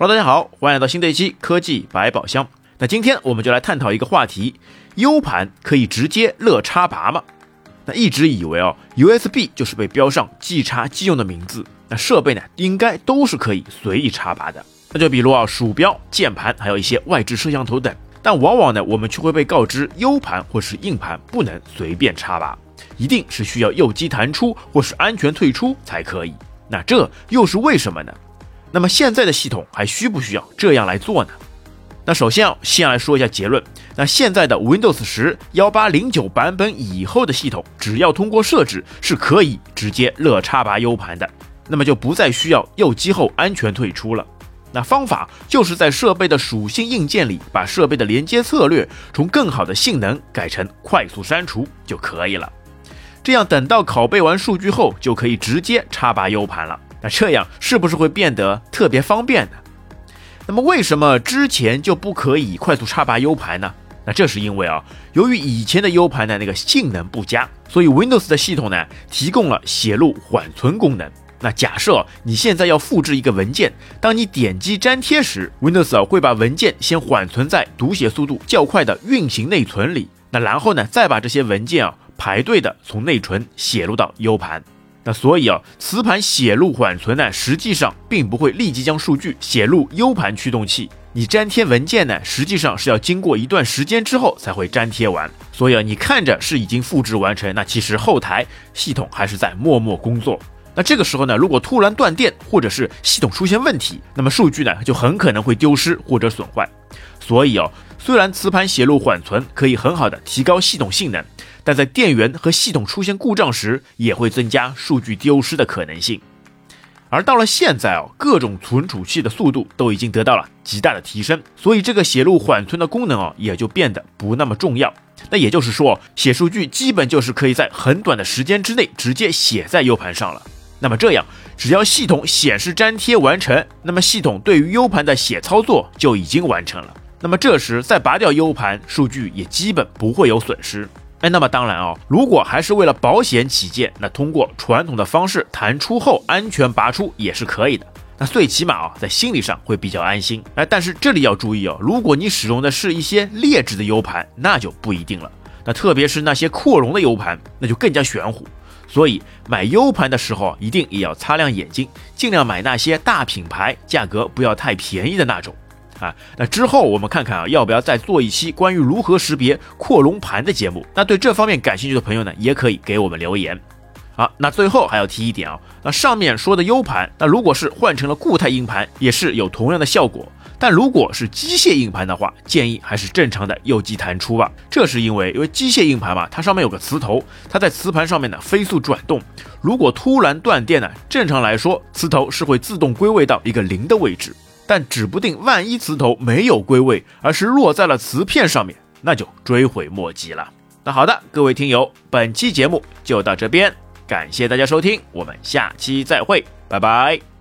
Hello，大家好，欢迎来到新的一期科技百宝箱。那今天我们就来探讨一个话题：U 盘可以直接乐插拔吗？那一直以为哦，USB 就是被标上即插即用的名字，那设备呢应该都是可以随意插拔的。那就比如啊，鼠标、键盘，还有一些外置摄像头等。但往往呢，我们却会被告知 U 盘或是硬盘不能随便插拔，一定是需要右击弹出或是安全退出才可以。那这又是为什么呢？那么现在的系统还需不需要这样来做呢？那首先啊，先来说一下结论。那现在的 Windows 十幺八零九版本以后的系统，只要通过设置是可以直接乐插拔 U 盘的，那么就不再需要右击后安全退出了。那方法就是在设备的属性硬件里，把设备的连接策略从更好的性能改成快速删除就可以了。这样等到拷贝完数据后，就可以直接插拔 U 盘了。那这样是不是会变得特别方便呢？那么为什么之前就不可以快速插拔 U 盘呢？那这是因为啊，由于以前的 U 盘的那个性能不佳，所以 Windows 的系统呢提供了写入缓存功能。那假设你现在要复制一个文件，当你点击粘贴时，Windows 会把文件先缓存在读写速度较快的运行内存里，那然后呢再把这些文件啊排队的从内存写入到 U 盘。那所以啊，磁盘写入缓存呢，实际上并不会立即将数据写入 U 盘驱动器。你粘贴文件呢，实际上是要经过一段时间之后才会粘贴完。所以啊，你看着是已经复制完成，那其实后台系统还是在默默工作。那这个时候呢，如果突然断电或者是系统出现问题，那么数据呢就很可能会丢失或者损坏。所以哦，虽然磁盘写入缓存可以很好的提高系统性能。但在电源和系统出现故障时，也会增加数据丢失的可能性。而到了现在哦，各种存储器的速度都已经得到了极大的提升，所以这个写入缓存的功能哦，也就变得不那么重要。那也就是说，写数据基本就是可以在很短的时间之内直接写在 U 盘上了。那么这样，只要系统显示粘贴完成，那么系统对于 U 盘的写操作就已经完成了。那么这时再拔掉 U 盘，数据也基本不会有损失。哎，那么当然哦，如果还是为了保险起见，那通过传统的方式弹出后安全拔出也是可以的。那最起码啊，在心理上会比较安心。哎，但是这里要注意哦，如果你使用的是一些劣质的 U 盘，那就不一定了。那特别是那些扩容的 U 盘，那就更加玄乎。所以买 U 盘的时候，一定也要擦亮眼睛，尽量买那些大品牌，价格不要太便宜的那种。啊，那之后我们看看啊，要不要再做一期关于如何识别扩容盘的节目？那对这方面感兴趣的朋友呢，也可以给我们留言。好，那最后还要提一点啊，那上面说的 U 盘，那如果是换成了固态硬盘，也是有同样的效果。但如果是机械硬盘的话，建议还是正常的右击弹出吧。这是因为，因为机械硬盘嘛，它上面有个磁头，它在磁盘上面呢飞速转动。如果突然断电呢，正常来说，磁头是会自动归位到一个零的位置。但指不定万一磁头没有归位，而是落在了磁片上面，那就追悔莫及了。那好的，各位听友，本期节目就到这边，感谢大家收听，我们下期再会，拜拜。